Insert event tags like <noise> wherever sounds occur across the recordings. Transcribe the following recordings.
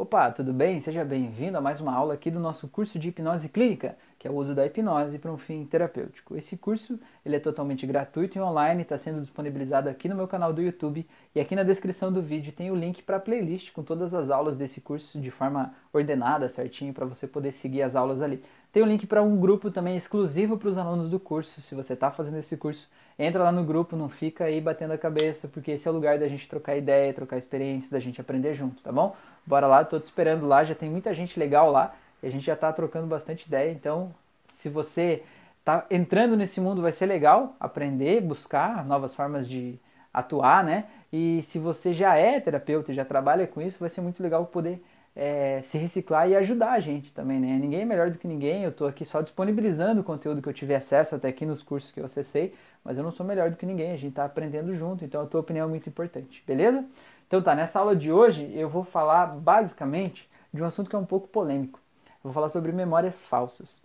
Opa, tudo bem? Seja bem-vindo a mais uma aula aqui do nosso curso de hipnose clínica, que é o uso da hipnose para um fim terapêutico. Esse curso ele é totalmente gratuito e online, está sendo disponibilizado aqui no meu canal do YouTube e aqui na descrição do vídeo tem o link para a playlist com todas as aulas desse curso de forma ordenada, certinho, para você poder seguir as aulas ali. Tem o link para um grupo também exclusivo para os alunos do curso. Se você está fazendo esse curso, entra lá no grupo, não fica aí batendo a cabeça, porque esse é o lugar da gente trocar ideia, trocar experiência, da gente aprender junto, tá bom? Bora lá, tô te esperando lá, já tem muita gente legal lá e a gente já está trocando bastante ideia. Então, se você está entrando nesse mundo, vai ser legal aprender, buscar novas formas de atuar, né? E se você já é terapeuta e já trabalha com isso, vai ser muito legal poder é, se reciclar e ajudar a gente também, né? Ninguém é melhor do que ninguém, eu estou aqui só disponibilizando o conteúdo que eu tive acesso até aqui nos cursos que eu acessei, mas eu não sou melhor do que ninguém, a gente está aprendendo junto, então a tua opinião é muito importante, beleza? Então tá, nessa aula de hoje eu vou falar basicamente de um assunto que é um pouco polêmico. Eu vou falar sobre memórias falsas.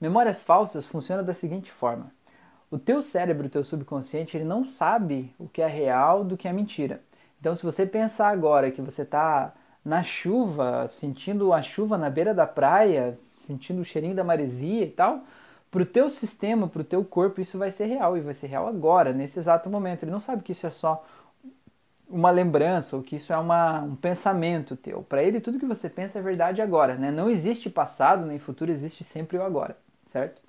Memórias falsas funcionam da seguinte forma: o teu cérebro, o teu subconsciente, ele não sabe o que é real do que é mentira. Então, se você pensar agora que você está na chuva, sentindo a chuva na beira da praia, sentindo o cheirinho da maresia e tal, para o teu sistema, para o teu corpo, isso vai ser real e vai ser real agora, nesse exato momento. Ele não sabe que isso é só uma lembrança ou que isso é uma, um pensamento teu. Para ele, tudo que você pensa é verdade agora, né? Não existe passado nem futuro, existe sempre o agora, certo?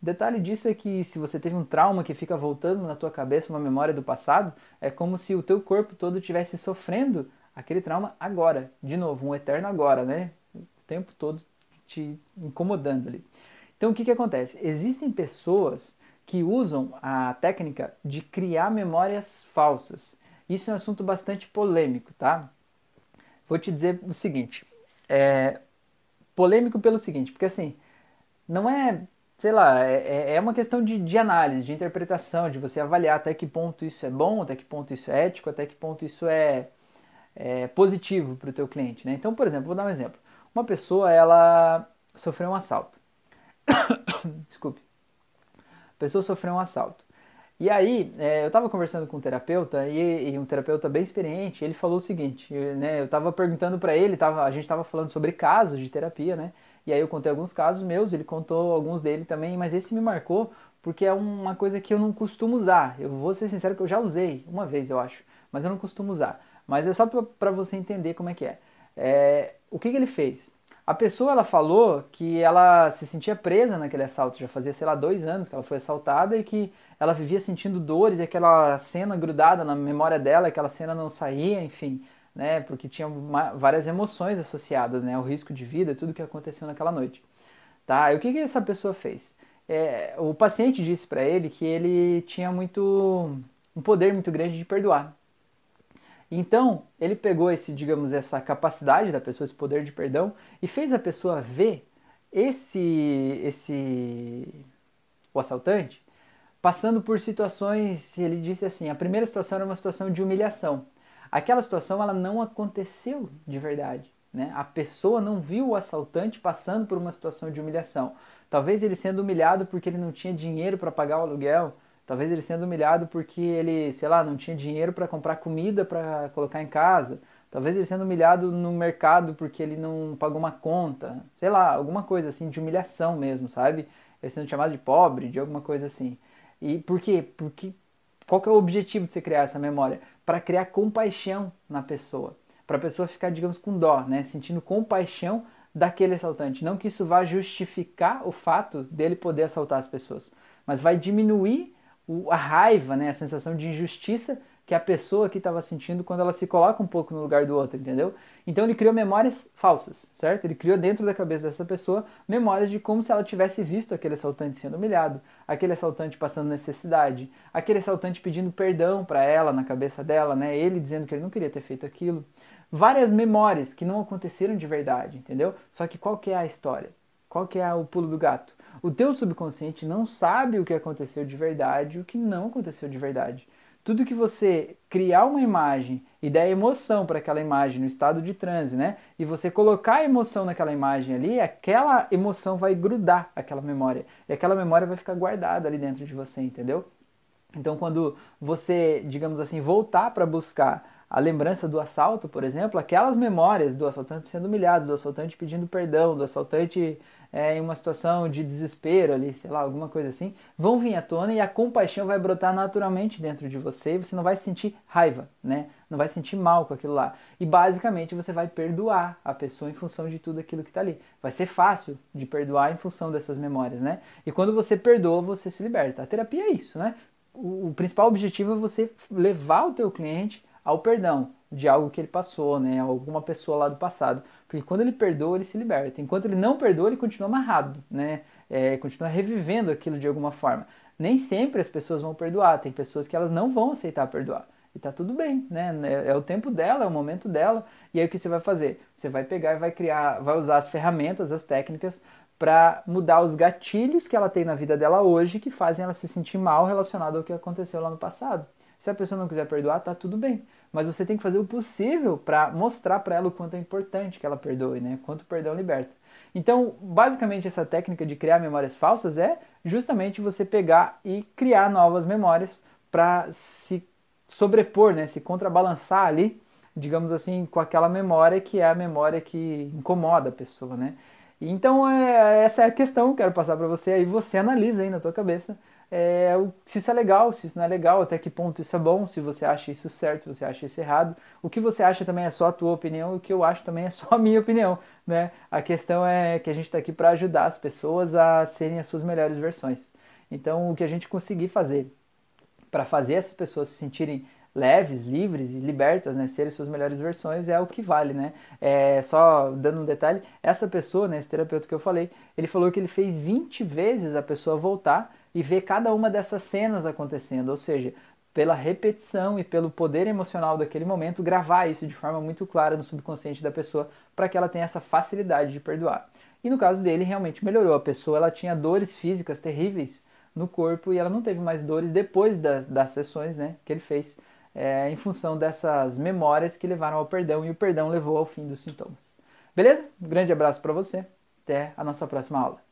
Detalhe disso é que se você teve um trauma que fica voltando na tua cabeça, uma memória do passado, é como se o teu corpo todo estivesse sofrendo aquele trauma agora, de novo, um eterno agora, né? O tempo todo te incomodando ali. Então o que, que acontece? Existem pessoas que usam a técnica de criar memórias falsas. Isso é um assunto bastante polêmico, tá? Vou te dizer o seguinte, é polêmico pelo seguinte, porque assim, não é, sei lá, é, é, é uma questão de, de análise, de interpretação, de você avaliar até que ponto isso é bom, até que ponto isso é ético, até que ponto isso é, é positivo para o teu cliente, né? Então, por exemplo, vou dar um exemplo. Uma pessoa, ela sofreu um assalto. <coughs> Desculpe. A pessoa sofreu um assalto. E aí, é, eu estava conversando com um terapeuta e, e, um terapeuta bem experiente, ele falou o seguinte, né, eu estava perguntando para ele, tava, a gente estava falando sobre casos de terapia, né? E aí eu contei alguns casos meus, ele contou alguns dele também, mas esse me marcou porque é uma coisa que eu não costumo usar. Eu vou ser sincero que eu já usei uma vez, eu acho, mas eu não costumo usar. Mas é só para você entender como é que é. é o que, que ele fez? A pessoa ela falou que ela se sentia presa naquele assalto, já fazia, sei lá, dois anos que ela foi assaltada e que ela vivia sentindo dores e aquela cena grudada na memória dela, aquela cena não saía, enfim, né, porque tinha uma, várias emoções associadas, né, ao risco de vida, tudo que aconteceu naquela noite. Tá? E o que, que essa pessoa fez? É, o paciente disse para ele que ele tinha muito um poder muito grande de perdoar. Então, ele pegou esse, digamos, essa capacidade da pessoa, esse poder de perdão, e fez a pessoa ver esse, esse, o assaltante passando por situações, ele disse assim, a primeira situação era uma situação de humilhação. Aquela situação ela não aconteceu de verdade, né? A pessoa não viu o assaltante passando por uma situação de humilhação. Talvez ele sendo humilhado porque ele não tinha dinheiro para pagar o aluguel, Talvez ele sendo humilhado porque ele, sei lá, não tinha dinheiro para comprar comida para colocar em casa. Talvez ele sendo humilhado no mercado porque ele não pagou uma conta. Sei lá, alguma coisa assim de humilhação mesmo, sabe? Ele sendo chamado de pobre, de alguma coisa assim. E por quê? Porque qual que é o objetivo de você criar essa memória? Para criar compaixão na pessoa. Para a pessoa ficar, digamos, com dó, né? Sentindo compaixão daquele assaltante. Não que isso vá justificar o fato dele poder assaltar as pessoas, mas vai diminuir o, a raiva, né, a sensação de injustiça que a pessoa aqui estava sentindo quando ela se coloca um pouco no lugar do outro, entendeu? Então ele criou memórias falsas, certo? Ele criou dentro da cabeça dessa pessoa memórias de como se ela tivesse visto aquele assaltante sendo humilhado, aquele assaltante passando necessidade, aquele assaltante pedindo perdão para ela na cabeça dela, né? Ele dizendo que ele não queria ter feito aquilo. Várias memórias que não aconteceram de verdade, entendeu? Só que qual que é a história? Qual que é o pulo do gato? O teu subconsciente não sabe o que aconteceu de verdade e o que não aconteceu de verdade. Tudo que você criar uma imagem e der emoção para aquela imagem no estado de transe, né? E você colocar a emoção naquela imagem ali, aquela emoção vai grudar aquela memória. E aquela memória vai ficar guardada ali dentro de você, entendeu? Então, quando você, digamos assim, voltar para buscar a lembrança do assalto, por exemplo, aquelas memórias do assaltante sendo humilhado, do assaltante pedindo perdão, do assaltante é, em uma situação de desespero ali, sei lá, alguma coisa assim, vão vir à tona e a compaixão vai brotar naturalmente dentro de você e você não vai sentir raiva, né? Não vai sentir mal com aquilo lá. E basicamente você vai perdoar a pessoa em função de tudo aquilo que está ali. Vai ser fácil de perdoar em função dessas memórias, né? E quando você perdoa, você se liberta. A terapia é isso, né? O, principal objetivo é você levar o teu cliente ao perdão de algo que ele passou, né? Alguma pessoa lá do passado. Porque quando ele perdoa, ele se liberta. Enquanto ele não perdoa, ele continua amarrado, né? É, continua revivendo aquilo de alguma forma. Nem sempre as pessoas vão perdoar. Tem pessoas que elas não vão aceitar perdoar. E tá tudo bem, né? É, é o tempo dela, é o momento dela. E aí o que você vai fazer? Você vai pegar e vai criar, vai usar as ferramentas, as técnicas para mudar os gatilhos que ela tem na vida dela hoje que fazem ela se sentir mal relacionado ao que aconteceu lá no passado. Se a pessoa não quiser perdoar, tá tudo bem mas você tem que fazer o possível para mostrar para ela o quanto é importante que ela perdoe, né? Quanto o perdão liberta. Então, basicamente, essa técnica de criar memórias falsas é justamente você pegar e criar novas memórias para se sobrepor, né? Se contrabalançar ali, digamos assim, com aquela memória que é a memória que incomoda a pessoa, né? Então, é, essa é a questão que eu quero passar para você. Aí você analisa aí na tua cabeça é, se isso é legal, se isso não é legal, até que ponto isso é bom, se você acha isso certo, se você acha isso errado. O que você acha também é só a tua opinião, e o que eu acho também é só a minha opinião. Né? A questão é que a gente está aqui para ajudar as pessoas a serem as suas melhores versões. Então, o que a gente conseguir fazer para fazer essas pessoas se sentirem leves, livres e libertas, né, serem suas melhores versões é o que vale, né? É, só dando um detalhe, essa pessoa, né, esse terapeuta que eu falei, ele falou que ele fez 20 vezes a pessoa voltar e ver cada uma dessas cenas acontecendo, ou seja, pela repetição e pelo poder emocional daquele momento, gravar isso de forma muito clara no subconsciente da pessoa para que ela tenha essa facilidade de perdoar. E no caso dele, realmente melhorou. A pessoa ela tinha dores físicas terríveis no corpo e ela não teve mais dores depois das, das sessões né, que ele fez, é, em função dessas memórias que levaram ao perdão e o perdão levou ao fim dos sintomas. Beleza? Um grande abraço para você. Até a nossa próxima aula.